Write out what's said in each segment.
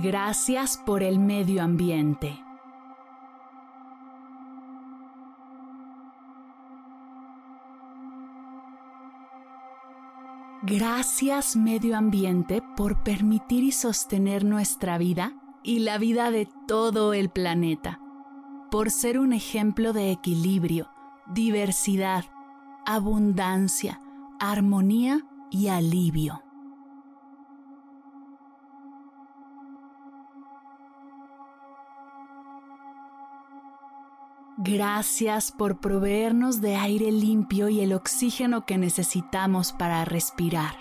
Gracias por el medio ambiente. Gracias medio ambiente por permitir y sostener nuestra vida y la vida de todo el planeta, por ser un ejemplo de equilibrio, diversidad, abundancia, armonía y alivio. Gracias por proveernos de aire limpio y el oxígeno que necesitamos para respirar.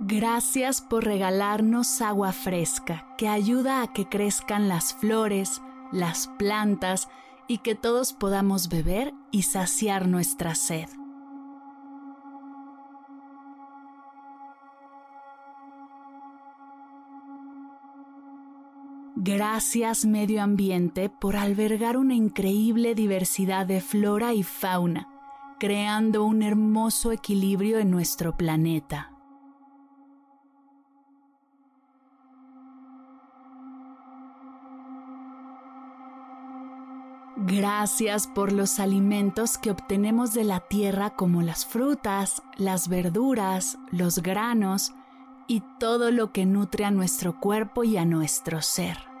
Gracias por regalarnos agua fresca que ayuda a que crezcan las flores, las plantas y que todos podamos beber y saciar nuestra sed. Gracias medio ambiente por albergar una increíble diversidad de flora y fauna, creando un hermoso equilibrio en nuestro planeta. Gracias por los alimentos que obtenemos de la tierra como las frutas, las verduras, los granos y todo lo que nutre a nuestro cuerpo y a nuestro ser.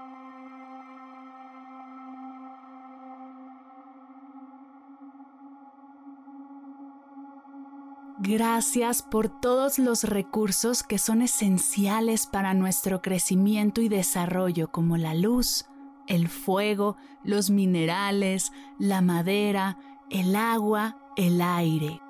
Gracias por todos los recursos que son esenciales para nuestro crecimiento y desarrollo como la luz, el fuego, los minerales, la madera, el agua, el aire.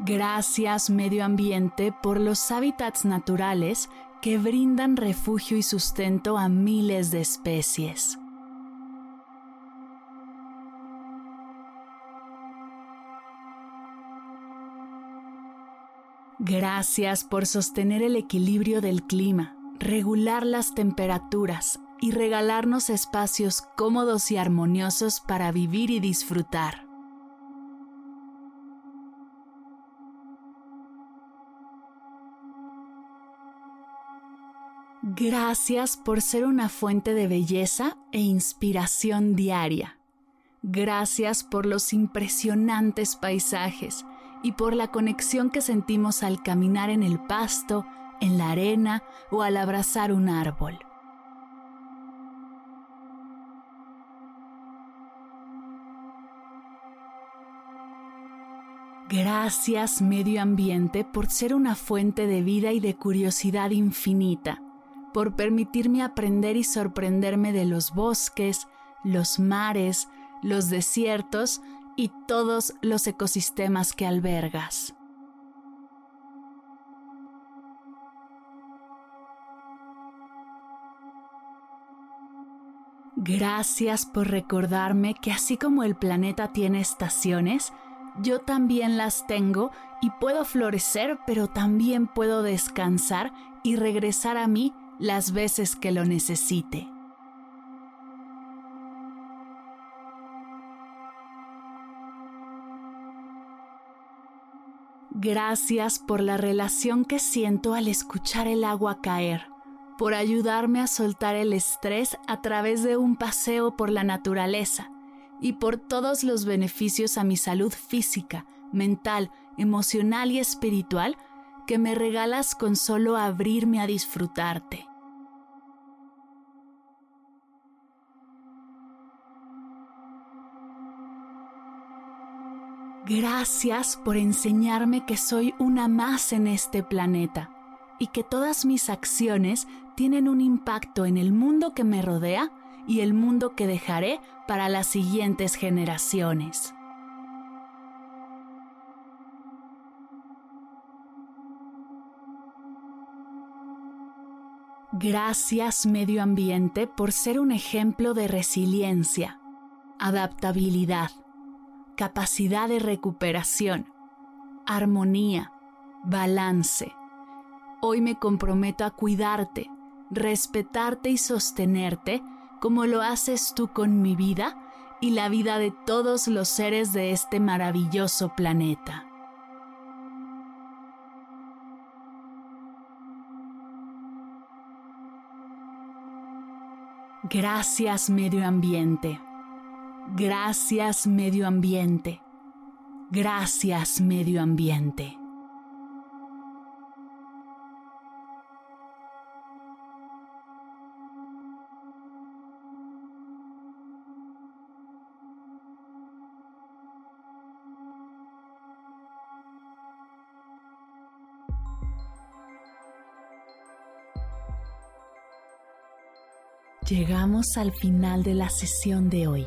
Gracias medio ambiente por los hábitats naturales que brindan refugio y sustento a miles de especies. Gracias por sostener el equilibrio del clima, regular las temperaturas y regalarnos espacios cómodos y armoniosos para vivir y disfrutar. Gracias por ser una fuente de belleza e inspiración diaria. Gracias por los impresionantes paisajes y por la conexión que sentimos al caminar en el pasto, en la arena o al abrazar un árbol. Gracias medio ambiente por ser una fuente de vida y de curiosidad infinita por permitirme aprender y sorprenderme de los bosques, los mares, los desiertos y todos los ecosistemas que albergas. Gracias por recordarme que así como el planeta tiene estaciones, yo también las tengo y puedo florecer, pero también puedo descansar y regresar a mí las veces que lo necesite. Gracias por la relación que siento al escuchar el agua caer, por ayudarme a soltar el estrés a través de un paseo por la naturaleza y por todos los beneficios a mi salud física, mental, emocional y espiritual que me regalas con solo abrirme a disfrutarte. Gracias por enseñarme que soy una más en este planeta y que todas mis acciones tienen un impacto en el mundo que me rodea y el mundo que dejaré para las siguientes generaciones. Gracias medio ambiente por ser un ejemplo de resiliencia, adaptabilidad, capacidad de recuperación, armonía, balance. Hoy me comprometo a cuidarte, respetarte y sostenerte como lo haces tú con mi vida y la vida de todos los seres de este maravilloso planeta. Gracias medio ambiente. Gracias medio ambiente. Gracias medio ambiente. Llegamos al final de la sesión de hoy